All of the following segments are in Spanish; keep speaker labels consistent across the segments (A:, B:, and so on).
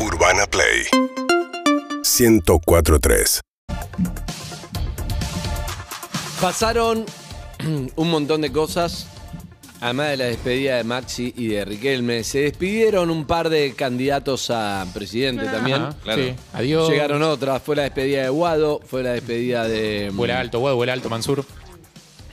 A: Urbana Play 1043
B: Pasaron un montón de cosas, además de la despedida de Maxi y de Riquelme. Se despidieron un par de candidatos a presidente también.
C: Ajá, Sí. Adiós.
B: Llegaron otras, fue la despedida de Guado, fue la despedida de...
C: Vuela alto, huevo, vuela alto, Mansur.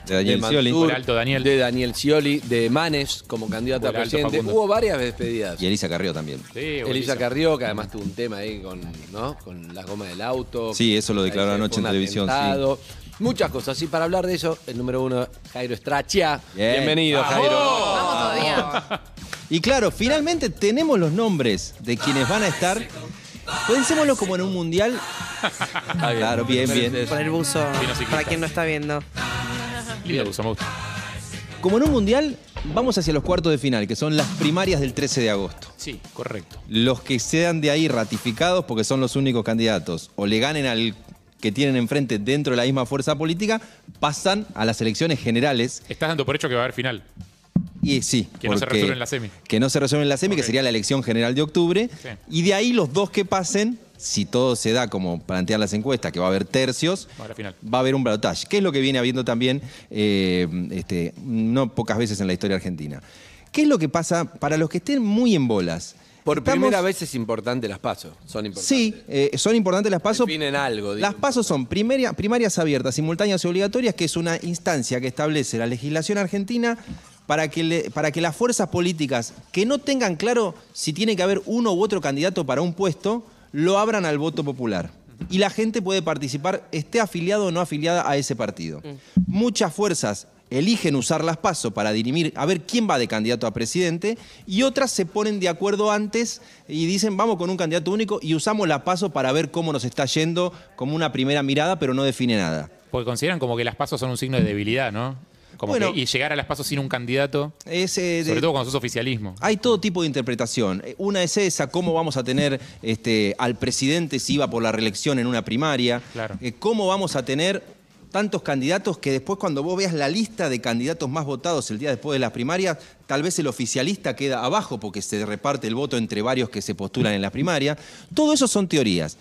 D: De Daniel
B: de
D: Scioli.
B: Mansur,
C: Vuela alto, Daniel.
B: De Daniel Scioli, de Manes como candidato a presidente.
C: Facundo.
B: Hubo varias despedidas.
D: Y Elisa Carrió también.
C: Sí,
B: Elisa
C: Elisa.
B: Carrió, que además tuvo un tema ahí con, ¿no? con la goma del auto.
D: Sí, eso lo declaró anoche en televisión, sí.
B: Muchas cosas. Y para hablar de eso, el número uno, Jairo Strachia.
D: Bien.
B: Bienvenido, Jairo.
E: Vamos todavía.
D: Y claro, finalmente tenemos los nombres de quienes van a estar. Pensémoslo como en un mundial. Claro, bien, bien.
F: Por el buzo, para quien no está viendo.
D: Como en un mundial, vamos hacia los cuartos de final, que son las primarias del 13 de agosto.
C: Sí, correcto.
D: Los que sean de ahí ratificados porque son los únicos candidatos o le ganen al que tienen enfrente dentro de la misma fuerza política, pasan a las elecciones generales.
C: Estás dando por hecho que va a haber final.
D: Y sí,
C: Que no se resuelve en la semi.
D: Que no se resuelve en la semi, que sería la elección general de octubre.
C: Sí.
D: Y de ahí los dos que pasen, si todo se da como plantean las encuestas, que va a haber tercios,
C: Va a haber final.
D: va a haber un balotaje, que es lo que viene habiendo también eh, este, no pocas veces en la historia argentina. ¿Qué es lo que pasa para los que estén muy en bolas?
B: Por
D: Estamos-
B: primera vez es importante las pasos. Son importantes.
D: Sí, eh, son importantes las pasos.
B: Definen algo. digo.
D: Las pasos son primeria- primarias abiertas, simultáneas y obligatorias, que es una instancia que establece la legislación argentina para que, le- para que las fuerzas políticas que no tengan claro si tiene que haber uno u otro candidato para un puesto, lo abran al voto popular. Y la gente puede participar, esté afiliado o no afiliada a ese partido. Muchas fuerzas eligen usar las pasos para dirimir a ver quién va de candidato a presidente y otras se ponen de acuerdo antes y dicen vamos con un candidato único y usamos la paso para ver cómo nos está yendo como una primera mirada pero no define nada.
C: Porque consideran como que las pasos son un signo de debilidad, ¿no? Como
D: Bueno.
C: que, y llegar a las pasos sin un candidato,
D: Es, eh, de-
C: sobre todo cuando sos oficialismo.
D: Hay todo tipo de interpretación. Eh, Una es esa, cómo vamos a tener este, al presidente si iba por la reelección en una primaria.
C: Claro.
D: Eh, cómo vamos a tener tantos candidatos que después cuando vos veas la lista de candidatos más votados el día después de las primarias, tal vez el oficialista queda abajo porque se reparte el voto entre varios que se postulan en la primaria. Todo eso son teorías.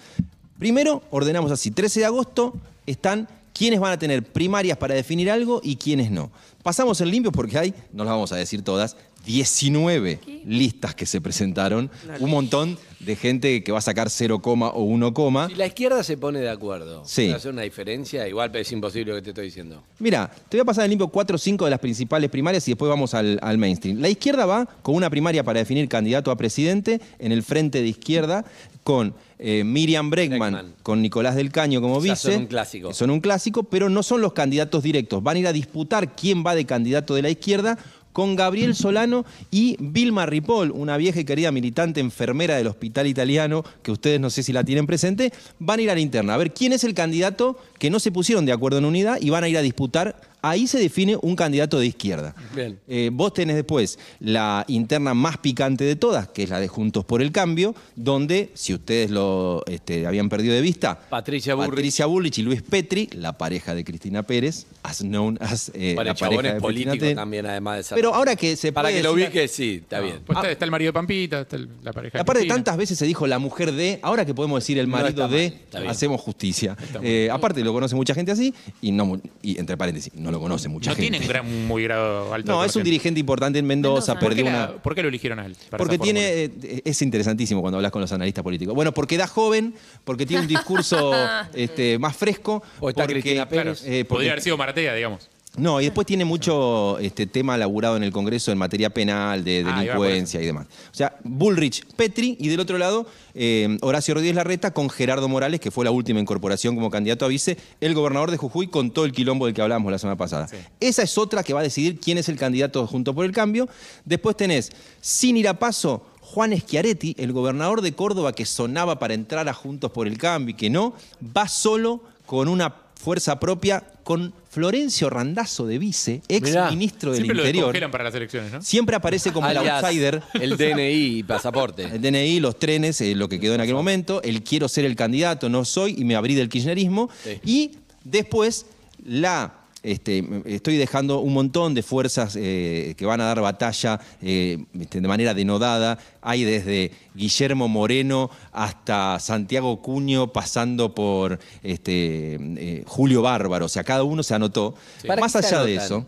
D: Primero, ordenamos así, 13 de agosto están quiénes van a tener primarias para definir algo y quiénes no. Pasamos en limpio porque hay, no las vamos a decir todas, 19 listas que se presentaron, un montón de gente que va a sacar 0, o 1, coma.
B: Si la izquierda se pone de acuerdo,
D: Sí.
B: ¿puede hacer una diferencia? Igual es imposible lo que te estoy diciendo.
D: Mira, te voy a pasar en limpio 4 o 5 de las principales primarias y después vamos al, al mainstream. La izquierda va con una primaria para definir candidato a presidente en el frente de izquierda con eh, Miriam Bregman,
B: Bregman.
D: con Nicolás del Caño como
B: O sea,
D: vice.
B: son un clásico.
D: Son un clásico, pero no son los candidatos directos. Van a ir a disputar quién va de candidato de la izquierda con Gabriel Solano y Vilma Ripoll, una vieja y querida militante enfermera del hospital italiano, que ustedes no sé si la tienen presente, van a ir a la interna a ver quién es el candidato que no se pusieron de acuerdo en unidad y van a ir a disputar. Ahí se define un candidato de izquierda.
B: Bien.
D: Eh, vos tenés después la interna más picante de todas, que es la de Juntos por el Cambio, donde, si ustedes lo este, habían perdido de vista,
B: Patricia Bullrich.
D: Patricia Bullrich y Luis Petri, la pareja de Cristina Pérez, as known as eh,
B: Bueno,
D: la pareja
B: es
D: de
B: político
D: Cristina
B: también, además de ser.
D: Pero ahora que se
B: Para
D: puede
B: que lo
D: decir-
B: ubique, sí, está bien.
C: Pues está, está el marido de Pampita, está el- la pareja de
D: Aparte,
C: Cristina.
D: tantas veces se dijo la mujer de, ahora que podemos decir el marido de, hacemos justicia. Eh, aparte, lo conoce mucha gente así, y, no, mu- y entre paréntesis, no lo conoce mucha
C: No
D: gente.
C: tiene un gran, muy grado alto.
D: No, es un dirigente importante en Mendoza,
E: Mendoza.
C: ¿Por qué,
D: perdió
C: la-
D: una...
C: por qué lo eligieron a él?
D: Porque tiene, eh, es interesantísimo cuando hablas con los analistas políticos. Bueno, porque da joven, porque tiene un discurso este, más fresco.
B: O está
D: porque,
B: Cristina Pérez.
D: eh, porque-
C: Podría haber sido Maratea, digamos.
D: No, y después tiene mucho este, tema laburado en el Congreso en materia penal, de
C: Ah,
D: delincuencia y demás. O sea, Bullrich, Petri y del otro lado eh, Horacio Rodríguez Larreta con Gerardo Morales, que fue la última incorporación como candidato a vice, el gobernador de Jujuy con todo el quilombo del que hablábamos la semana pasada. Esa es otra que va a decidir quién es el candidato junto por el cambio. Después tenés, sin ir a paso, Juan Schiaretti, el gobernador de Córdoba que sonaba para entrar a Juntos por el Cambio y que no, va solo con una fuerza propia con Florencio Randazzo de vice, ex
B: Mirá,
D: ministro del
C: Siempre lo
D: Interior.
C: descongelan para las elecciones, ¿no?
D: Siempre aparece como el
B: Alias,
D: outsider.
B: El DNI y pasaporte.
D: El DNI, los trenes, eh, lo que quedó en aquel momento. El quiero ser el candidato, no soy, y me abrí del kirchnerismo.
B: Sí.
D: Y después la este, estoy dejando un montón de fuerzas eh, que van a dar batalla eh, este, de manera denodada. Hay desde Guillermo Moreno hasta Santiago Cuño, pasando por este, eh, Julio Bárbaro. O sea, cada uno se anotó.
B: ¿Para
D: Más allá de eso.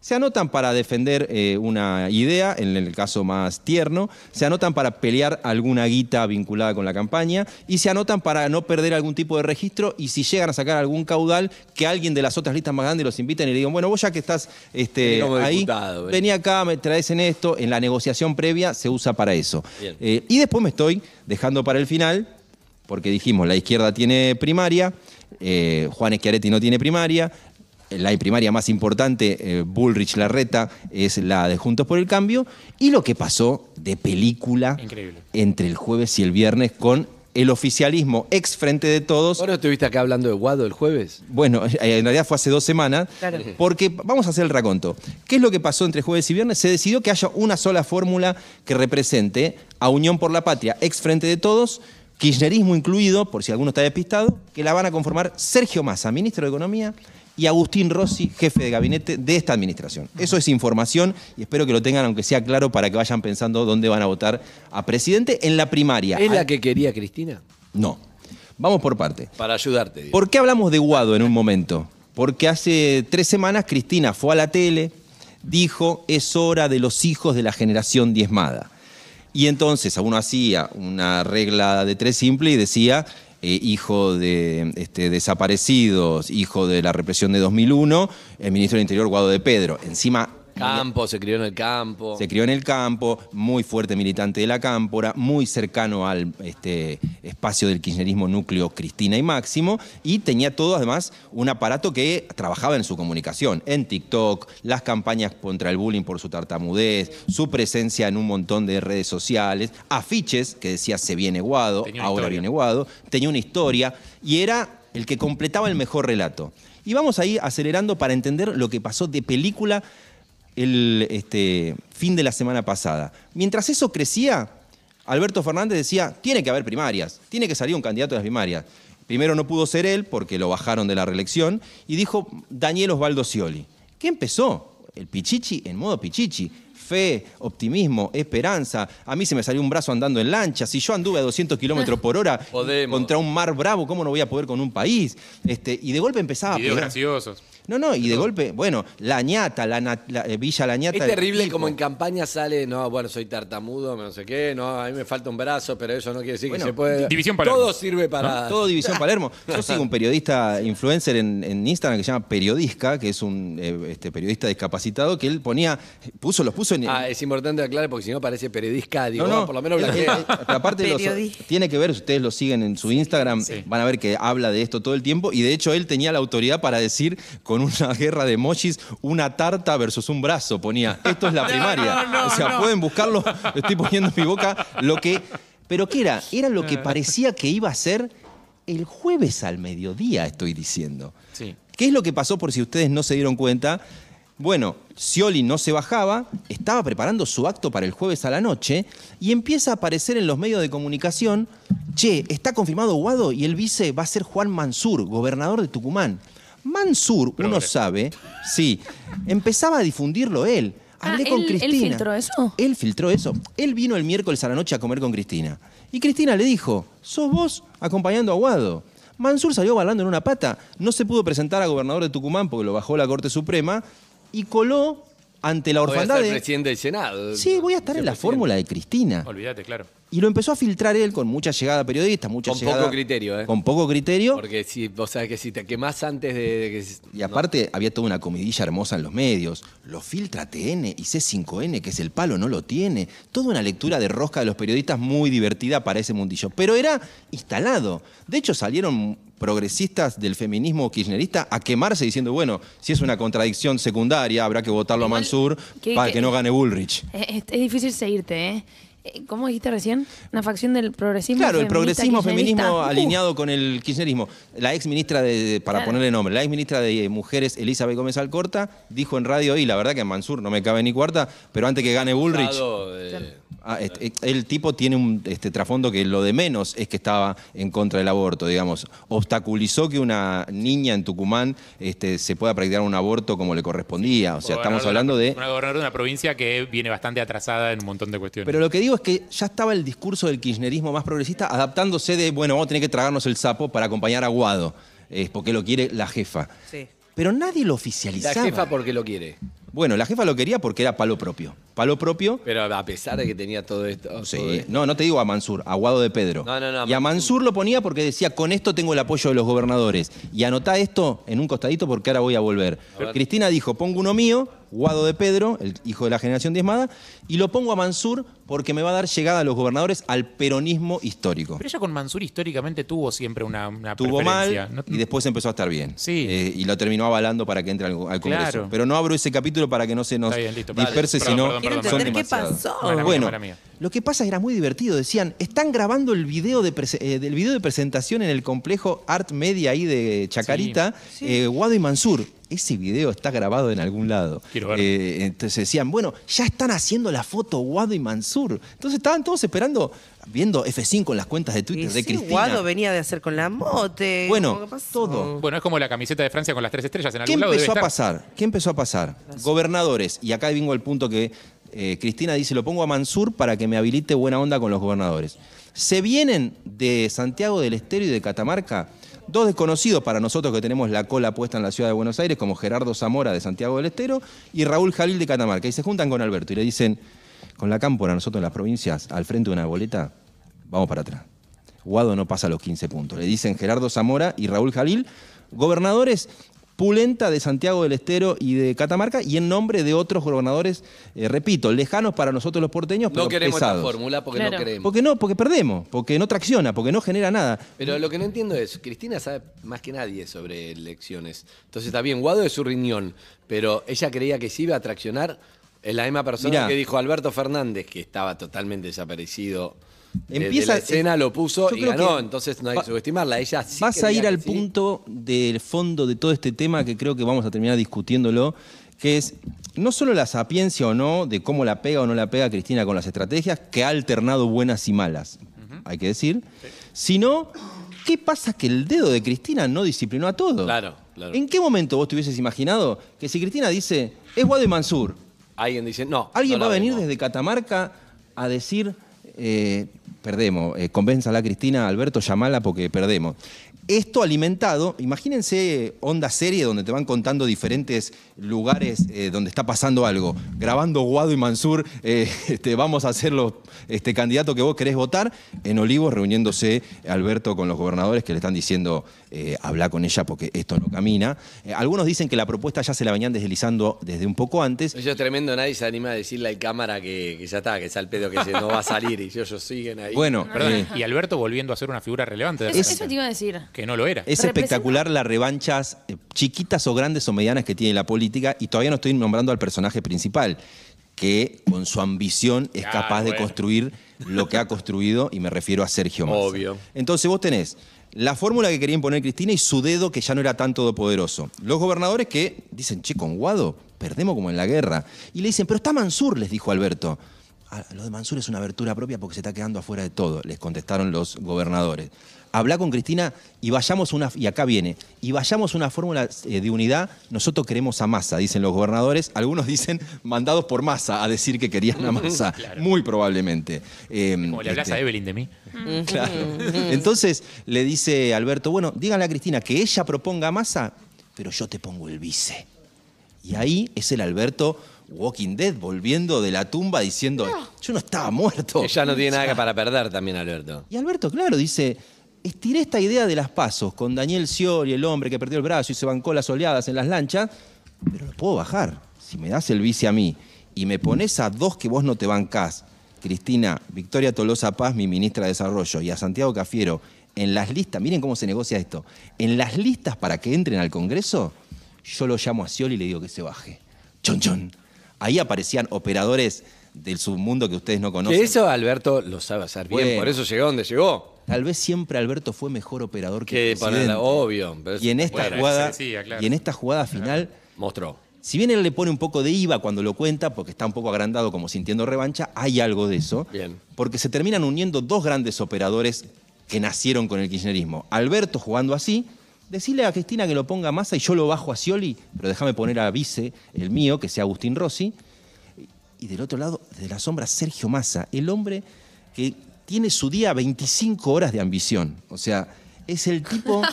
D: Se anotan para defender eh, una idea, en el caso más tierno, se anotan para pelear alguna guita vinculada con la campaña y se anotan para no perder algún tipo de registro y si llegan a sacar algún caudal, que alguien de las otras listas más grandes los inviten y le digan, bueno, vos ya que estás este, ahí,
B: diputado, vení.
D: acá, me traes en esto, en la negociación previa se usa para eso. Eh, y después me estoy dejando para el final, porque dijimos, la izquierda tiene primaria, eh, Juan Schiaretti no tiene primaria, la primaria más importante, eh, Bullrich Larreta, es la de Juntos por el Cambio, y lo que pasó de película
C: Increíble.
D: entre el jueves y el viernes con el oficialismo ex frente de todos.
B: ¿Vos no estuviste acá hablando de Guado el jueves?
D: Bueno, en realidad fue hace dos semanas, porque vamos a hacer el raconto. ¿Qué es lo que pasó entre jueves y viernes? Se decidió que haya una sola fórmula que represente a Unión por la Patria, ex frente de todos, kirchnerismo incluido, por si alguno está despistado, que la van a conformar Sergio Massa, ministro de Economía, y Agustín Rossi, jefe de gabinete de esta administración. Eso es información y espero que lo tengan, aunque sea claro, para que vayan pensando dónde van a votar a presidente en la primaria.
B: ¿Es la que quería Cristina?
D: No. Vamos por parte.
B: Para ayudarte. digo.
D: ¿Por qué hablamos de Guado en un momento? Porque hace tres semanas Cristina fue a la tele, dijo, es hora de los hijos de la generación diezmada. Y entonces uno hacía una regla de tres simple y decía, eh, hijo de este, desaparecidos, hijo de la represión de 2001, el ministro del Interior Guado de Pedro. Encima
B: Campo, se crió en el campo.
D: se crió en el campo, muy fuerte militante de la cámpora, muy cercano al este, espacio del kirchnerismo núcleo Cristina y Máximo, y tenía todo además un aparato que trabajaba en su comunicación, en TikTok, las campañas contra el bullying por su tartamudez, su presencia en un montón de redes sociales, afiches que decía se viene Guado, ahora
C: historia.
D: viene Guado, tenía una historia y era el que completaba el mejor relato. Y vamos ahí acelerando para entender lo que pasó de película el este, fin de la semana pasada. Mientras eso crecía, Alberto Fernández decía, tiene que haber primarias, tiene que salir un candidato de las primarias. Primero no pudo ser él porque lo bajaron de la reelección y dijo Daniel Osvaldo Scioli. ¿Qué empezó? El Pichichi en modo Pichichi. Fe, optimismo, esperanza. A mí se me salió un brazo andando en lancha. Si yo anduve a 200 kilómetros por hora
B: Podemos.
D: contra un mar bravo, ¿cómo no voy a poder con un país? Este, y de golpe empezaba a
C: Videos
D: pegar.
C: graciosos.
D: No, no, y de golpe, bueno, La ñata, la, na- la- eh, Villa La ñata.
B: Es terrible como en campaña sale, no, bueno, soy tartamudo, no sé qué, no, a mí me falta un brazo, pero eso no quiere decir
D: Bueno,
B: que se puede.
C: División Palermo.
B: Todo sirve para.
D: Todo División Palermo. Yo sigo un periodista influencer en, en Instagram que se llama Periodisca, que es un eh, este, periodista discapacitado, que él ponía, puso, los puso en.
B: Ah, es importante aclarar porque si no parece periodista, digo,
D: No, no,
B: por lo menos blanquea.
D: él- pero aparte los-
E: Periodista.
D: tiene que ver, si ustedes lo siguen en su Instagram, van a ver que habla de esto todo el tiempo y de hecho él tenía la autoridad para decir con una guerra de emojis una tarta versus un brazo, ponía, esto es la primaria. o sea, pueden buscarlo, estoy poniendo en mi boca lo que... Pero ¿qué era? Era lo que parecía que iba a ser el jueves al mediodía, estoy diciendo.
C: Sí.
D: ¿Qué es lo que pasó por si ustedes no se dieron cuenta? Bueno, Scioli no se bajaba, estaba preparando su acto para el jueves a la noche y empieza a aparecer en los medios de comunicación, che, está confirmado Guado y el vice va a ser Juan Mansur, gobernador de Tucumán. Mansur, uno sabe, sí, empezaba a difundirlo él.
E: Ah,
D: Hablé con
E: ¿él- él
D: Cristina.
E: filtró eso?
D: Él filtró eso. Él vino el miércoles a la noche a comer con Cristina. Y Cristina le dijo, sos vos acompañando a Guado. Mansur salió bailando en una pata, no se pudo presentar a gobernador de Tucumán porque lo bajó la Corte Suprema y coló ante la
B: Voy a
D: orfandad
B: ser
D: de...
B: presidente del Senado.
D: Sí, voy a estar en la fórmula de Cristina.
C: Olvídate, claro.
D: Y lo empezó a filtrar él con mucha llegada periodista, mucha
B: Con
D: llegada...
B: poco criterio, ¿eh?
D: Con poco criterio.
B: Porque si vos sabés que si te quemás antes de, de que.
D: Y aparte había toda una comidilla hermosa en los medios. Lo filtra TN y C5N, que es el palo, no lo tiene. Toda una lectura de rosca de los periodistas muy divertida para ese mundillo. Pero era instalado. De hecho, salieron progresistas del feminismo kirchnerista a quemarse diciendo, bueno, si es una contradicción secundaria, habrá que votarlo a Mansur
E: que-
D: para
E: que-
D: que no gane Bullrich.
E: Es, difícil seguirte, ¿eh? eh, ¿cómo dijiste recién? Una facción del progresismo
D: Claro, el progresismo feminismo
E: Uh,
D: alineado con el kirchnerismo. La ex ministra de, para
E: Claro.
D: ponerle nombre, la ex ministra de Mujeres, Elizabeth Gómez Alcorta, dijo en radio, y la verdad que en Mansur no me cabe ni cuarta, pero antes que gane Bullrich,
B: eh,
D: Ah, este, el tipo tiene un este, trasfondo que lo de menos es que estaba en contra del aborto, digamos. Obstaculizó que una niña en Tucumán este, se pueda practicar un aborto como le correspondía. O sea, estamos hablando de...
C: Una gobernadora de una provincia que viene bastante atrasada en un montón de cuestiones.
D: Pero lo que digo es que ya estaba el discurso del kirchnerismo más progresista adaptándose de, bueno, vamos a tener que tragarnos el sapo para acompañar a Guado, es porque lo quiere la jefa.
A: Sí.
D: Pero nadie lo
B: la
D: oficializaba.
B: jefa porque lo quiere.
D: Bueno, la jefa lo quería porque era palo propio. Palo propio
B: Pero a pesar de que tenía todo esto.
D: Sí,
B: todo esto.
D: no, no te digo a Mansur, a Guado de Pedro.
B: No, no, no,
D: y a Mansur lo ponía porque decía, con esto tengo el apoyo de los gobernadores. Y anotá esto en un costadito porque ahora voy a volver.
B: ver.
D: Cristina dijo, pongo uno mío, Guado de Pedro, el hijo de la generación diezmada, y lo pongo a Mansur porque me va a dar llegada a los gobernadores al peronismo histórico.
C: Pero ella con Mansur históricamente tuvo siempre una, una
D: Tuvo
C: preferencia.
D: mal
C: No-
D: y después empezó a estar bien.
C: Sí.
D: Eh, y lo terminó avalando para que entre al, al Congreso.
C: Claro.
D: Pero no abro ese capítulo para que no se nos
C: bien, listo.
D: disperse,
C: Perdón,
D: sino
C: perdón,
A: Quiero
C: perdón,
D: son
A: qué pasó.
C: Mala mía,
D: bueno,
C: mala mía.
D: lo que pasa era muy divertido. Decían, están grabando el video de, eh, del video de presentación en el complejo Art Media ahí de Chacarita,
A: Sí.
D: eh, Guado y Mansur. Ese video está grabado en algún lado.
C: Quiero verlo.
D: Eh, entonces decían, bueno, ya están haciendo la foto Guado y Mansur. Entonces estaban todos esperando, viendo F5 en las cuentas de
A: Y
D: Twitter de
A: sí,
D: Cristina.
A: Guado venía de hacer con la mote.
D: Bueno, todo.
C: Bueno, es como la camiseta de Francia con las tres estrellas. En
D: ¿Qué
C: algún lado debe
D: empezó a
C: estar.
D: pasar? ¿Qué empezó a pasar? Gobernadores, y acá vengo al punto que eh, Cristina dice, lo pongo a Mansur para que me habilite buena onda con los gobernadores. Se vienen de Santiago del Estero y de Catamarca dos desconocidos para nosotros que tenemos la cola puesta en la ciudad de Buenos Aires, como Gerardo Zamora de Santiago del Estero y Raúl Jalil de Catamarca. Y se juntan con Alberto y le dicen, con la cámpora nosotros en las provincias, al frente de una boleta, vamos para atrás. Guado no pasa los 15 puntos. Le dicen Gerardo Zamora y Raúl Jalil, gobernadores Pulenta de Santiago del Estero y de Catamarca, y en nombre de otros gobernadores, eh, repito, lejanos para nosotros los porteños, pero
B: No queremos esta
D: pesados.
B: fórmula porque no
E: Claro.
B: queremos.
D: ¿Por qué no? Porque perdemos, porque no tracciona, porque no genera nada.
B: Pero lo que no entiendo es, Cristina sabe más que nadie sobre elecciones. Entonces está bien, Guado es su riñón, pero ella creía que se iba a traccionar. Es la misma persona
D: Mirá.
B: que dijo Alberto Fernández, que estaba totalmente desaparecido. De
D: Empieza-
B: la escena, lo puso y ganó. Entonces no hay
D: va-
B: que subestimarla. Ella sí
D: Vas a ir al
B: sí.
D: punto del fondo de todo este tema que creo que vamos a terminar discutiéndolo, que es no solo la sapiencia o no de cómo la pega o no la pega Cristina con las estrategias, que ha alternado buenas y malas, hay que decir, sino qué pasa que el dedo de Cristina no disciplinó a todos.
B: Claro, claro.
D: ¿En qué momento vos te hubieses imaginado que si Cristina dice, es Guado y Mansur,
B: Alguien dice, no.
D: alguien
B: no
D: va a venir
B: vemos.
D: desde Catamarca a decir, eh, perdemos, eh, convénzala a Cristina, Alberto, llamala porque perdemos. Esto alimentado, imagínense onda serie donde te van contando diferentes lugares eh, donde está pasando algo. Grabando Guado y Mansur, eh, este, vamos a hacer los este, candidatos que vos querés votar. En Olivos reuniéndose Alberto con los gobernadores que le están diciendo, eh, habla con ella porque esto no camina. Eh, algunos dicen que la propuesta ya se la venían deslizando desde un poco antes.
B: Eso es tremendo, nadie se anima a decirle a cámara que, que ya está, que es al pedo que se no va a salir y ellos, ellos siguen ahí.
D: Bueno,
C: Perdón,
D: eh,
C: y Alberto volviendo a ser una figura relevante de
E: Eso, eso te iba a decir.
C: Que no lo era.
D: Es espectacular las revanchas eh, chiquitas o grandes o medianas que tiene la política y todavía no estoy nombrando al personaje principal, que con su ambición es capaz de
C: bueno.
D: construir lo que ha construido y me refiero a Sergio Massa.
B: Obvio.
D: Entonces vos tenés la fórmula que quería imponer Cristina y su dedo que ya no era tan todopoderoso. Los gobernadores que dicen, che, con Guado perdemos como en la guerra. Y le dicen, pero está Mansur, les dijo Alberto. "Ah, lo de Mansur es una abertura propia porque se está quedando afuera de todo, les contestaron los gobernadores. Habla con Cristina y vayamos una, y acá viene, y vayamos una fórmula eh, de unidad, nosotros queremos a Massa, dicen los gobernadores, algunos dicen mandados por Massa a decir que querían a Massa, muy probablemente. Eh,
C: Como le hablas
D: este,
C: a Evelyn de mí.
D: Claro. Entonces le dice Alberto, bueno, díganle a Cristina que ella proponga a Massa, pero yo te pongo el vice. Y ahí es el Alberto Walking Dead volviendo de la tumba diciendo, yo no estaba muerto.
B: Ella no tiene nada para perder también, Alberto.
D: Y Alberto, claro, dice, estiré esta idea de las pasos con Daniel Scioli, el hombre que perdió el brazo y se bancó las oleadas en las lanchas, pero lo puedo bajar. Si me das el vice a mí y me pones a dos que vos no te bancás, Cristina, Victoria Tolosa Paz, mi ministra de Desarrollo, y a Santiago Cafiero, en las listas, miren cómo se negocia esto, en las listas para que entren al Congreso, yo lo llamo a Scioli y le digo que se baje. Chon, chon. Ahí aparecían operadores del submundo que ustedes no conocen.
B: Que eso Alberto lo sabe hacer bien,
D: Bueno.
B: por eso llegó donde llegó.
D: Tal vez siempre Alberto fue mejor operador que,
B: Que
D: el
B: para
D: presidente.
B: la- obvio. pero
D: Y en esta
C: Bueno,
D: jugada,
C: se decía, claro.
D: y en esta jugada final,
B: Mostró.
D: si bien él le pone un poco de IVA cuando lo cuenta, porque está un poco agrandado como sintiendo revancha, hay algo de eso.
B: Bien.
D: Porque se terminan uniendo dos grandes operadores que nacieron con el kirchnerismo. Alberto jugando así, decirle a Cristina que lo ponga Massa y yo lo bajo a Scioli, pero déjame poner a vice, el mío, que sea Agustín Rossi. Y del otro lado, de la sombra, Sergio Massa, el hombre que tiene su día 25 horas de ambición. O sea, es el tipo...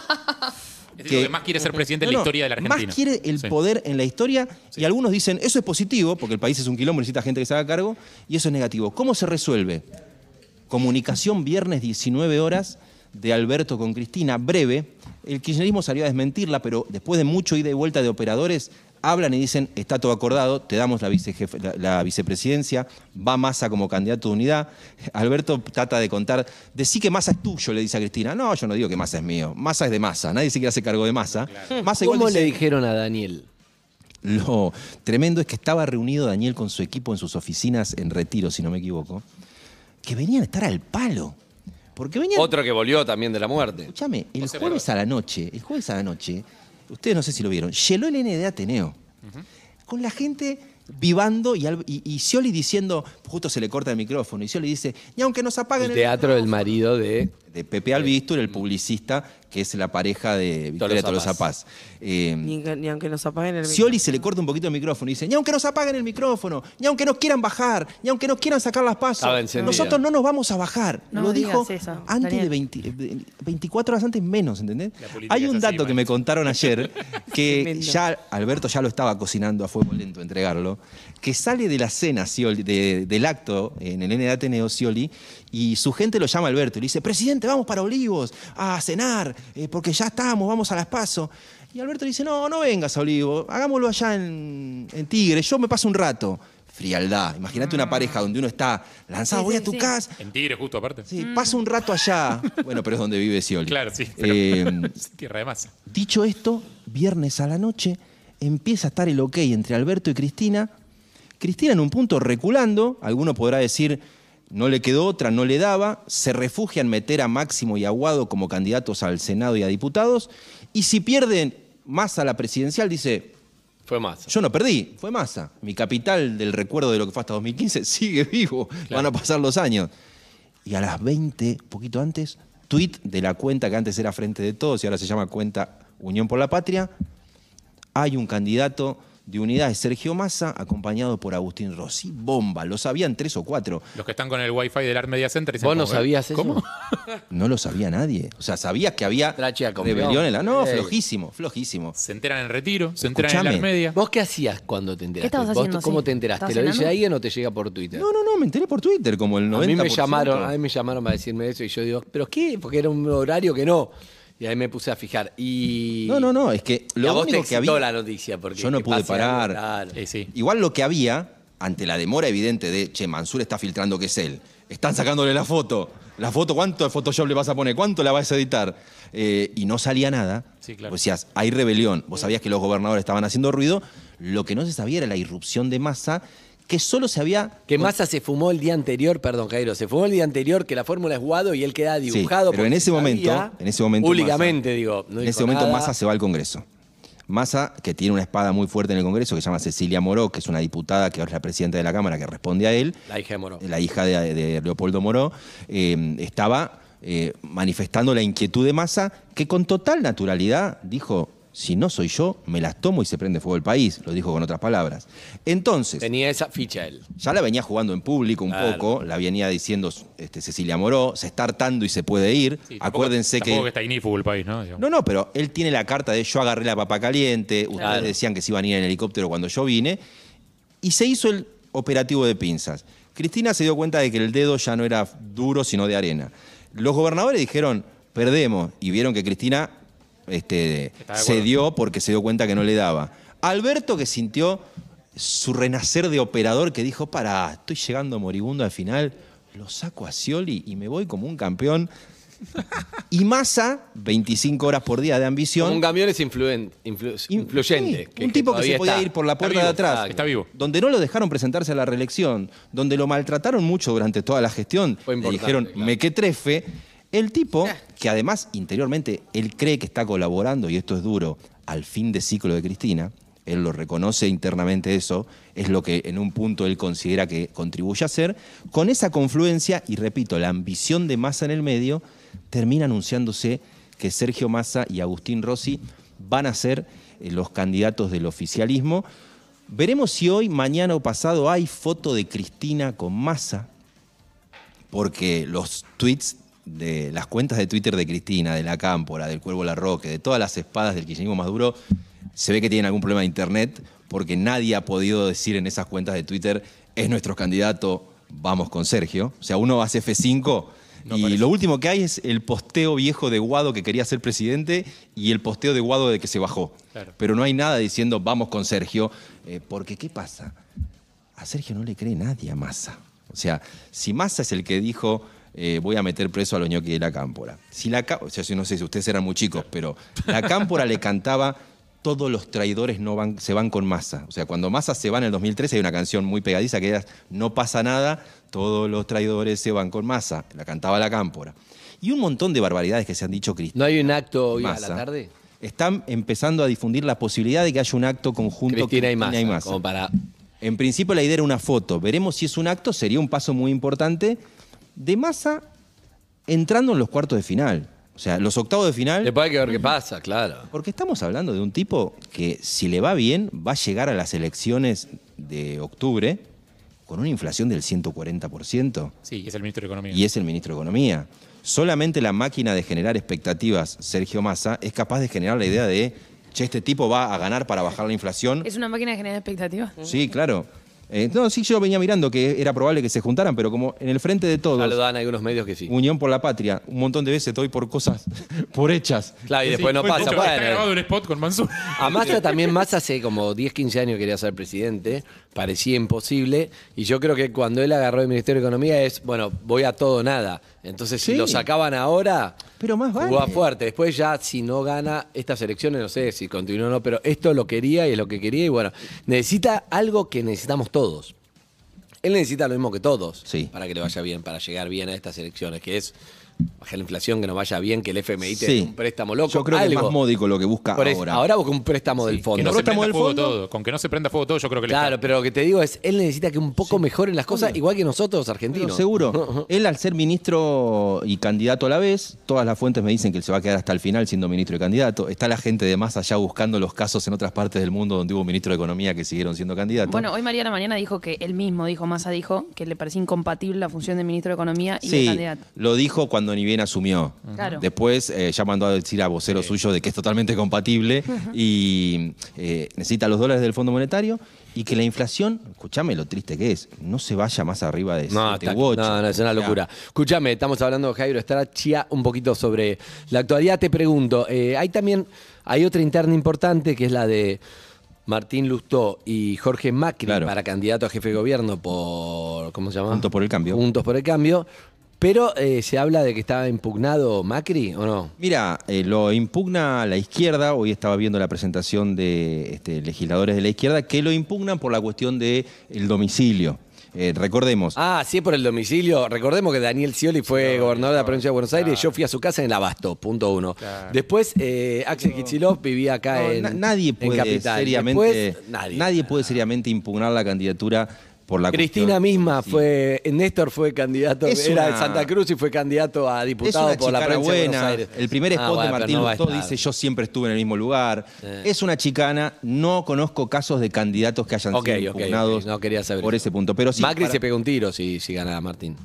C: Es el que más quiere ser presidente en
D: No,
C: la
D: no,
C: historia de la Argentina.
D: Más quiere el
C: Sí.
D: poder en la historia y algunos dicen, eso es positivo, porque el país es un quilombo, necesita gente que se haga cargo, y eso es negativo. ¿Cómo se resuelve? Comunicación viernes 19 horas de Alberto con Cristina, breve. El kirchnerismo salió a desmentirla, pero después de mucho ida y vuelta de operadores, hablan y dicen, está todo acordado, te damos la, vicejefe- la- la vicepresidencia, va Massa como candidato de unidad. Alberto trata de contar, decí que Massa es tuyo, le dice a Cristina. No, yo no digo que Massa es mío, Massa es de Massa, nadie se quiere hacer cargo de Massa. Massa igual
B: ¿Cómo
D: dice-
B: le dijeron a Daniel?
D: lo tremendo es que estaba reunido Daniel con su equipo en sus oficinas en retiro, si no me equivoco, que venían a estar al palo. Porque venían.
B: Otro que volvió también de la muerte.
D: Escúchame, el
C: José
D: jueves a la noche, el jueves a la noche, ustedes no sé si lo vieron, llenó el N de Ateneo. Con la gente vivando y, y, y Scioli diciendo, justo se le corta el micrófono, y Scioli dice, y aunque nos apaguen
B: El
D: el
B: teatro del marido de.
D: de Pepe Albistur, el publicista, que es la pareja de Victoria
B: Tolosa
D: Paz. Eh,
A: Ni, que- ni aunque nos apaguen el
D: Scioli se le corta un poquito el micrófono y dice, ni aunque nos apaguen el micrófono, ni aunque nos quieran bajar, ni aunque nos quieran sacar las pasos, nosotros no nos vamos a bajar.
E: No
D: Lo dijo
E: eso,
D: antes de
E: Daniel.
D: 20 eh, 24 horas antes menos, ¿entendés? Hay un
C: así,
D: dato que me contaron ayer, que ya Alberto ya lo estaba cocinando a fuego lento entregarlo, que sale de la cena Scioli, de- del acto en el N de Ateneo Scioli, y su gente lo llama a Alberto y le dice, presidente, vamos para Olivos a cenar, eh, porque ya estamos, vamos a las pasos. Y Alberto le dice, no, no vengas a Olivos, hagámoslo allá en, en Tigre, yo me paso un rato. Frialdad, imagínate una pareja donde uno está lanzado,
E: Sí,
D: voy
E: sí,
D: a tu
E: sí.
D: casa,
C: En Tigre, justo aparte.
D: sí, pasa un rato allá. Bueno, pero es donde vive Scioli.
C: Claro, sí. pero-
D: Eh,
C: tierra de masa.
D: Dicho esto, viernes a la noche empieza a estar el ok entre Alberto y Cristina. Cristina en un punto reculando, alguno podrá decir, no le quedó otra, no le daba, se refugia en meter a Máximo y Aguado como candidatos al Senado y a diputados, y si pierden más a la presidencial, dice,
B: Fue más.
D: yo no perdí, fue Massa. Mi capital del recuerdo de lo que fue hasta 2015 sigue vivo, van a pasar los años. Y a las 20, poquito antes, tweet de la cuenta que antes era Frente de Todos y ahora se llama cuenta Unión por la Patria, hay un candidato de unidad, es Sergio Massa, acompañado por Agustín Rossi. Bomba, lo sabían tres o cuatro.
C: Los que están con el wifi del Art Media Center
B: ¿Vos no
C: como,
B: sabías eso?
C: ¿Cómo?
D: No lo sabía nadie. O sea, sabías que había
B: confió.
D: rebelión en la... No,
B: Ey.
D: flojísimo, flojísimo.
C: Se enteran en retiro, se enteran en el. Art Media.
B: ¿Vos qué hacías cuando te enteraste?
E: estabas
B: ¿Vos
E: haciendo,
B: ¿Cómo
E: sí?
B: te enteraste?
E: ¿Estabas
B: ¿Lo dice alguien o te llega por Twitter?
D: No, no, no, me enteré por Twitter, como el 90%.
B: A mí me llamaron, a mí me llamaron para decirme eso y yo digo, ¿pero qué? Porque era un horario que no. Y ahí me puse a fijar. Y.
D: No, no, no, es que
B: y a
D: lo
B: vos te
D: único que
B: excitó
D: había...
B: la noticia. Porque
D: Yo no
B: que
D: pude
B: algo,
D: parar.
B: claro.
C: Eh, sí.
D: Igual lo que había, ante la demora evidente de, che, Mansur está filtrando que es él, están sacándole la foto, la foto, ¿cuánto de Photoshop le vas a poner? ¿Cuánto la vas a editar? Eh, y no salía nada.
C: Sí, claro.
D: Vos decías, hay rebelión, vos sabías que los gobernadores estaban haciendo ruido, lo que no se sabía era la irrupción de masa, que solo se había...
B: Que Massa se fumó el día anterior, perdón, Jairo, se fumó el día anterior que la fórmula es Guado y él queda
D: Sí,
B: dibujado.
D: pero en ese momento, en ese momento
B: Públicamente,
D: Massa-
B: digo. no
D: en ese momento
B: nada.
D: Massa se va al Congreso. Massa, que tiene una espada muy fuerte en el Congreso, que se llama Cecilia Moró, que es una diputada que ahora es la presidenta de la Cámara, que responde a él,
B: La hija de Moró.
D: la hija de, de Leopoldo Moró, eh, estaba eh, manifestando la inquietud de Massa, que con total naturalidad dijo, si no soy yo, me las tomo y se prende fuego el país, lo dijo con otras palabras. Entonces,
B: Tenía esa ficha él.
D: ya la venía jugando en público un
B: Claro.
D: poco, la venía diciendo este, Cecilia Moró, se está hartando y se puede ir.
C: Sí, tampoco-
D: Acuérdense
C: tampoco
D: que...
C: que está inífugo el país, ¿no? Digamos.
D: No, no, pero él tiene la carta de yo agarré la papa caliente, ustedes
B: Claro.
D: decían que se iban a ir en helicóptero cuando yo vine, y se hizo el operativo de pinzas. Cristina se dio cuenta de que el dedo ya no era duro, sino de arena. Los gobernadores dijeron, perdemos, y vieron que Cristina este,
C: acuerdo.
D: cedió porque se dio cuenta que no le daba. Alberto que sintió su renacer de operador, que dijo, para, estoy llegando moribundo al final, lo saco a Scioli y me voy como un campeón. Y Massa, 25 horas por día de ambición.
B: Un camión es influen- influ-
D: In-
B: influyente.
D: sí, un tipo que se podía
B: está.
D: ir por la puerta
C: vivo,
D: de atrás.
C: Está vivo.
D: Donde no lo dejaron presentarse a la reelección, donde lo maltrataron mucho durante toda la gestión,
B: Fue
D: le dijeron
B: claro.
D: mequetrefe, el tipo, que además interiormente él cree que está colaborando, y esto es duro, al fin de ciclo de Cristina, él lo reconoce internamente eso, es lo que en un punto él considera que contribuye a hacer, con esa confluencia, y repito, la ambición de Massa en el medio, termina anunciándose que Sergio Massa y Agustín Rossi van a ser eh, los candidatos del oficialismo. Veremos si hoy, mañana o pasado hay foto de Cristina con Massa, porque los tweets de las cuentas de Twitter de Cristina, de la Cámpora, del Cuervo Larroque, de todas las espadas del kirchnerismo más duro, se ve que tienen algún problema de internet, porque nadie ha podido decir en esas cuentas de Twitter, es nuestro candidato, vamos con Sergio. O sea, uno hace F5 y lo último que hay es el posteo viejo de Guado que quería ser presidente y el posteo de Guado de que se bajó.
C: Claro.
D: Pero no hay nada diciendo vamos con Sergio, eh, porque ¿qué pasa? A Sergio no le cree nadie a Massa. O sea, si Massa es el que dijo eh, voy a meter preso a Loñoqui de la Cámpora. Si la o sea, yo no sé si ustedes eran muy chicos, pero la Cámpora le cantaba todos los traidores no van, se van con Massa. O sea, cuando Massa se va en el 2013 hay una canción muy pegadiza que era No pasa nada, todos los traidores se van con Massa. La cantaba la Cámpora. Y un montón de barbaridades que se han dicho Cristina.
B: ¿No hay un acto hoy a la tarde?
D: Están empezando a difundir la posibilidad de que haya un acto conjunto
B: Cristina y Massa,
D: Massa.
B: como para...
D: En principio la idea era una foto. Veremos si es un acto, sería un paso muy importante de Massa entrando en los cuartos de final. O sea, los octavos de final.
B: Después hay que ver qué pasa, claro.
D: Porque estamos hablando de un tipo que, si le va bien, va a llegar a las elecciones de octubre con una inflación del 140%
C: Sí, es el ministro de Economía.
D: y es el ministro de Economía. Solamente la máquina de generar expectativas, Sergio Massa, es capaz de generar la idea de, che, este tipo va a ganar para bajar la inflación.
E: Es una máquina de generar expectativas.
D: Sí, claro. Eh, no, sí, yo venía mirando que era probable que se juntaran, pero como en el frente de todos,
B: Ya lo dan algunos medios que sí.
D: Unión por la Patria, un montón de veces doy por cosas, por hechas.
B: Claro, y después no pasa.
C: mucho,
B: Bueno,
C: Está grabado un spot con Mansur.
B: A Massa también, Massa hace como 10, 15 años quería ser presidente, parecía imposible, y yo creo que cuando él agarró el Ministerio de Economía es, bueno, voy a todo o nada. Entonces, si
D: Sí.
B: lo sacaban ahora,
D: Pero más vale.
B: jugaba fuerte. Después ya, si no gana estas elecciones, no sé si continúa o no, pero esto lo quería y es lo que quería, y bueno, necesita algo que necesitamos todos. Él necesita lo mismo que todos
D: Sí.
B: para que le vaya bien, para llegar bien a estas elecciones, que es bajar la inflación, que nos vaya bien, que el FMI te
D: Sí.
B: dé un préstamo loco.
D: Yo creo que es
B: algo.
D: más módico lo que busca
B: Por eso,
D: ahora.
B: ahora busca un préstamo del
C: Que
B: fondo.
C: no se prenda
D: del
C: fuego
D: fondo.
C: todo. Con que no se prenda fuego todo, yo creo que le
B: Claro,
C: está-
B: pero lo que te digo es, él necesita que un poco mejoren las cosas, igual que nosotros,
D: Pero
B: argentinos.
D: seguro. Él al ser ministro y candidato a la vez, todas las fuentes me dicen que él se va a quedar hasta el final siendo ministro y candidato. Está la gente de más allá buscando los casos en otras partes del mundo donde hubo ministro de Economía que siguieron siendo candidatos.
E: Bueno, hoy María la Mañana dijo que él mismo dijo, Massa dijo, que le parecía incompatible la función de ministro de Economía y de
D: Sí,
E: candidato.
D: lo dijo cuando ni bien asumió.
E: Claro.
D: Después eh, ya mandó a decir a vocero suyo de que es totalmente compatible y eh, necesita los dólares del Fondo Monetario y que la inflación, escúchame lo triste que es, no se vaya más arriba de
B: No,
D: 7
B: está-
D: u 8.
B: no, no, es una locura. Escúchame, estamos hablando de Jairo Strachia un poquito sobre la actualidad. Te pregunto, eh, hay también, hay otra interna importante que es la de Martín Lustó y Jorge Macri
D: Claro.
B: para candidato a jefe de gobierno por, ¿cómo se llama?
D: Juntos por el Cambio.
B: Juntos por el Cambio. Pero eh, se habla de que estaba impugnado Macri, ¿o no?
D: Mira, eh, lo impugna la izquierda. Hoy estaba viendo la presentación de este, legisladores de la izquierda que lo impugnan por la cuestión del el domicilio. Eh, recordemos,
B: Ah, sí, por el domicilio. Recordemos que Daniel Scioli fue gobernador de la provincia de Buenos Aires y yo fui a su casa en el Abasto, punto uno. Después, eh, Axel Kicillof vivía acá
D: no,
B: en
D: na- nadie
B: en
D: puede
B: Capital.
D: seriamente,
B: Después, nadie.
D: nadie puede seriamente impugnar la candidatura por la
B: Cristina
D: cuestión-
B: misma
D: Sí.
B: fue, Néstor fue candidato,
D: Es
B: era
D: una-
B: de Santa Cruz y fue candidato a
D: Es
B: diputado
D: una
B: por la
D: chicana
B: provincia de Buenos
D: buena.
B: Aires.
D: El primer
B: Ah,
D: spot
B: bueno,
D: de Martín
B: no
D: Lustó dice yo siempre estuve en el mismo lugar. Es una chicana. No conozco casos de candidatos que hayan sido
B: ok,
D: impugnados
B: ok. No quería saber
D: por
B: eso.
D: ese punto. Pero sí,
B: Macri
D: para-
B: se pega un tiro si, si gana Martín.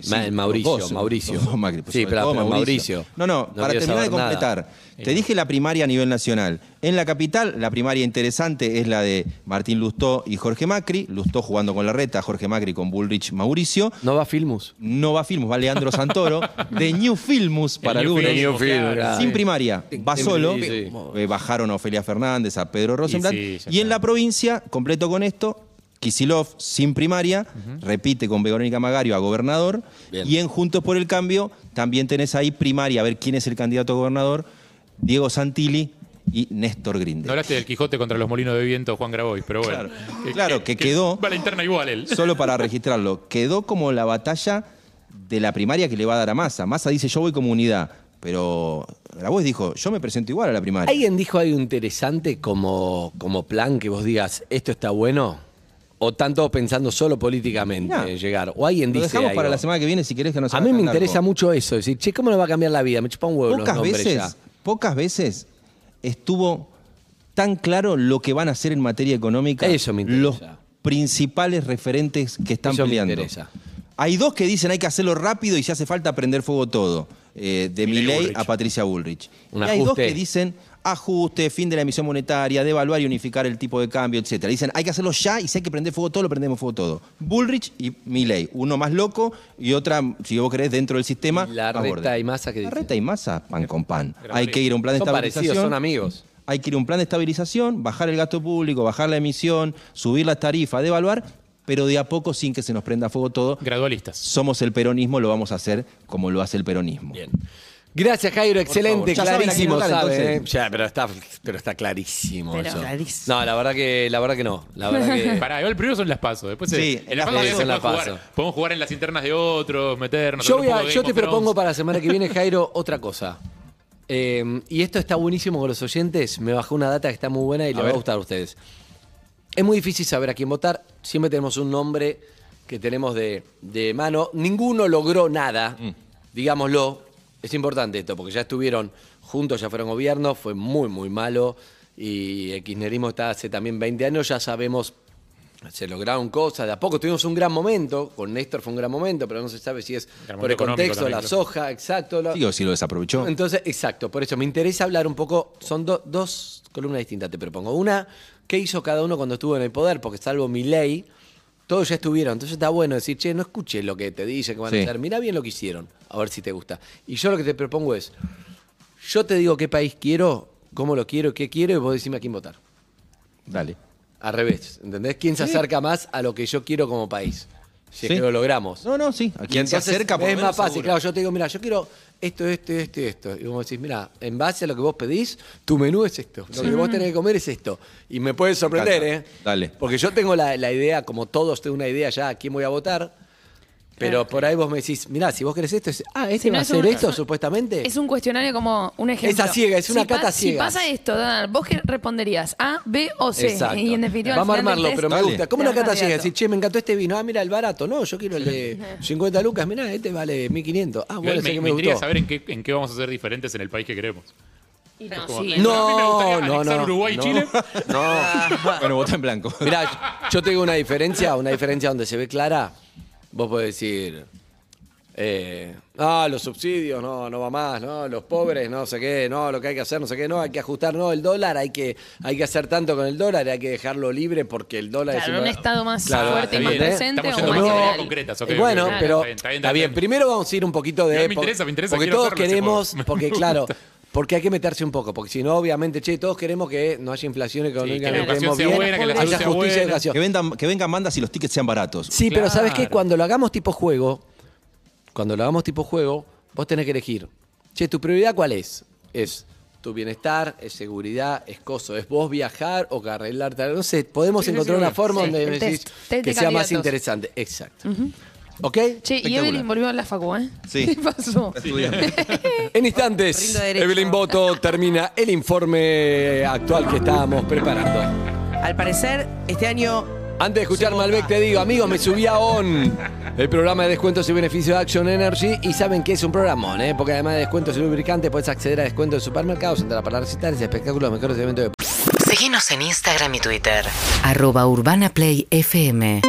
D: Sí,
B: Ma- Mauricio, Mauricio.
D: Macri, pues,
B: sí,
D: sobre
B: pero,
D: todo
B: pero Mauricio.
D: No, no, para
B: quiero
D: terminar de
B: saber nada.
D: completar. Te dije la primaria a nivel nacional. En la capital, la primaria interesante es la de Martín Lustó y Jorge Macri. Lustó jugando con la reta, Jorge Macri con Bullrich Mauricio.
B: ¿No va Filmus?
D: No va Filmus, va Leandro Santoro. de New Filmus para
C: New
D: algunos.
C: Filmus, claro.
B: claro.
D: Sin primaria, va solo.
B: sí, sí.
D: Eh, bajaron a Ofelia Fernández, a Pedro Rosenblatt.
C: sí, ya
D: Y, en la provincia, completo con esto, Kisilov sin primaria, repite con Verónica Magario a gobernador.
B: Bien.
D: Y en Juntos por el Cambio también tenés ahí primaria, a ver quién es el candidato a gobernador, Diego Santilli y Néstor
C: No
D: Grinde.
C: hablaste del Quijote contra los molinos de viento Juan Grabois, pero bueno.
D: Claro. Claro, que quedó-
C: Va a la interna igual él.
D: Solo para registrarlo, quedó como la batalla de la primaria que le va a dar a Massa. Massa dice yo voy como unidad, pero Grabois dijo yo me presento igual a la primaria.
B: ¿Alguien dijo algo interesante como, como plan que vos digas, esto está bueno? ¿O están todos pensando solo políticamente
D: No.
B: en llegar? ¿O alguien
D: Lo
B: dice
D: dejamos para la semana que viene si querés que nos
B: A mí me interesa mucho eso, decir, che, ¿cómo nos va a cambiar la vida? Me chupa un huevo los
D: Pocas
B: nombres
D: veces,
B: ya.
D: pocas veces estuvo tan claro lo que van a hacer en materia económica
B: Eso me
D: los principales referentes que están
B: Eso me
D: peleando.
B: interesa.
D: Hay dos que dicen hay que hacerlo rápido y si hace falta prender fuego todo. eh, de
C: Milei
D: a Patricia Bullrich.
B: Un
D: y hay dos que dicen ajuste, fin de la emisión monetaria, devaluar y unificar el tipo de cambio, etcétera. Dicen hay que hacerlo ya y si hay que prender fuego todo, lo prendemos fuego todo. Bullrich y Milei, uno más loco y otra, si vos querés, dentro del sistema.
B: ¿Y la Reta
D: borde.
B: y Massa qué
D: La? Reta y masa, pan con pan. Hay que ir a un plan de
B: Son
D: estabilización.
B: parecidos, son amigos.
D: Hay que ir a un plan de estabilización, bajar el gasto público, bajar la emisión, subir las tarifas, devaluar, pero de a poco sin que se nos prenda fuego todo.
C: Gradualistas.
D: Somos el peronismo, lo vamos a hacer como lo hace el peronismo.
B: Bien. Gracias, Jairo. Excelente, clarísimo, ¿sabe? eh? Ya, pero está, pero está clarísimo
E: Pero
B: eso.
E: clarísimo.
B: No, la verdad que, la verdad que no. La verdad que.
C: Pará, igual primero son las pasos. Después se-
D: Sí,
C: en las
D: las
C: pasos
B: pasos.
C: se
B: En las pasos.
C: Podemos jugar en las internas de otros, meternos.
B: Yo, voy a- te propongo para la semana que viene, Jairo, otra cosa. Eh, y esto está buenísimo con los oyentes. Me bajó una data que está muy buena y le va a gustar a ustedes. Es muy difícil saber a quién votar. Siempre tenemos un nombre que tenemos de, de mano. Ninguno logró nada, digámoslo. Es importante esto, porque ya estuvieron juntos, ya fueron gobierno, fue muy, muy malo. Y el kirchnerismo está hace también 20 años, ya sabemos se lograron cosas, de a poco tuvimos un gran momento, con Néstor fue un gran momento, pero no se sabe si es por el contexto, la
C: también,
B: soja, exacto. lo-
D: Sí, o si lo desaprovechó.
B: Entonces, exacto, por eso me interesa hablar un poco, son do- dos columnas distintas, te propongo. Una, ¿qué hizo cada uno cuando estuvo en el poder? Porque salvo mi ley, todos ya estuvieron. Entonces está bueno decir, che, no escuches lo que te dicen que van
D: Sí.
B: a hacer, mira bien lo que hicieron, a ver si te gusta. Y yo lo que te propongo es, yo te digo qué país quiero, cómo lo quiero, qué quiero, y vos decime a quién votar.
D: Dale.
B: Al revés, ¿entendés? ¿Quién se acerca más a lo que yo quiero como país? Si es que lo logramos.
D: No, no, sí. A quien se acerca por
B: es
D: menos
B: más fácil.
D: seguro.
B: Claro, yo te digo, mira, yo quiero esto, esto, esto y esto. Y vos decís, mira, en base a lo que vos pedís, tu menú es esto. Lo que vos tenés que comer es esto. Y me puede sorprender, ¿eh?
D: Dale.
B: Porque yo tengo la, la idea, como todos tengo una idea ya a quién voy a votar. Pero por ahí vos me decís, mira, si vos querés esto, es, ah, este
E: Si no
B: va a
E: es
B: ser
E: un-
B: esto,
E: es
B: supuestamente.
E: Es un cuestionario como un ejemplo.
B: Esa ciega, es una
E: Si pa-
B: cata
E: Si
B: ciegas.
E: pasa esto, Donald, vos qué responderías A, B o C.
B: Exacto.
E: Y en definitiva.
B: Vamos a
E: final
B: armarlo,
E: del
B: pero me
D: Dale.
B: gusta. ¿Cómo una cata llega?
E: candidato.
B: Decir, che, me encantó este vino. Ah, mira, el barato. No, yo quiero el de 50 lucas. Mirá, este vale 1500. Ah,
C: Igual
B: bueno,
C: me,
B: sé que
C: me
B: me
C: intriga
B: gustó.
C: saber en qué, en qué vamos a ser diferentes en el país que queremos.
E: No,
C: Como-
E: sí.
C: Bueno, a mí me gustaría
B: No, no,
C: anexar
B: no.
C: Uruguay y
B: no,
C: Chile.
B: No.
D: Bueno, vota en blanco.
B: Mirá, yo tengo una diferencia, una diferencia donde se ve clara. Vos podés decir, eh, ah, los subsidios, no, no va más, no, los pobres, no sé qué, no, lo que hay que hacer, no sé qué, no, hay que ajustar, no, el dólar, hay que, hay que hacer tanto con el dólar, hay que dejarlo libre porque el dólar
E: Claro,
B: es
E: un estado más
B: Claro,
E: fuerte y más
B: bien.
E: presente
C: Estamos
E: o más general.
C: concretas, ok,
B: Eh,
C: ok,
B: bueno, pero
C: Está bien, está bien,
B: está. Primero vamos a ir un poquito de.
C: Igual me interesa, me interesa,
B: Porque todos queremos, porque claro. Porque hay que meterse un poco, porque si no, obviamente, che, todos queremos que no haya inflación económica,
C: que la
B: que
C: educación
B: estemos
C: sea
B: bien,
C: buena, que la
B: haya
C: sea
B: justicia y
C: buena.
B: educación.
D: Que, vendan, que vengan bandas y los tickets sean baratos.
B: Sí, pero ¿sabes qué? Cuando lo hagamos tipo juego, cuando lo hagamos tipo juego, vos tenés que elegir. Che, ¿tu prioridad cuál es? Es tu bienestar, es seguridad, es coso, es vos viajar o que arreglarte. No sé, podemos
C: Sí,
B: encontrar
C: sí,
B: una forma
E: Sí,
B: donde decís
E: test, test
B: que
E: de
B: sea más interesante. Exacto. ¿Ok?
E: Che, y. Evelyn volvió a la facu, ¿eh?
D: Sí.
E: ¿Qué pasó?
B: En instantes,
A: Rindo derecho.
B: Evelyn Boto termina el informe actual que estábamos preparando.
A: Al parecer, este año
B: Antes de escuchar Malbec te digo, amigos, me subí a ON, el programa de descuentos y beneficios de Action Energy, y saben que es un programón, ¿eh? porque además de descuentos y lubricantes puedes acceder a descuentos de supermercados, entrar para recitales, espectáculos, mejores eventos de
F: Síguenos en Instagram y Twitter. Arroba Urbana Play FM.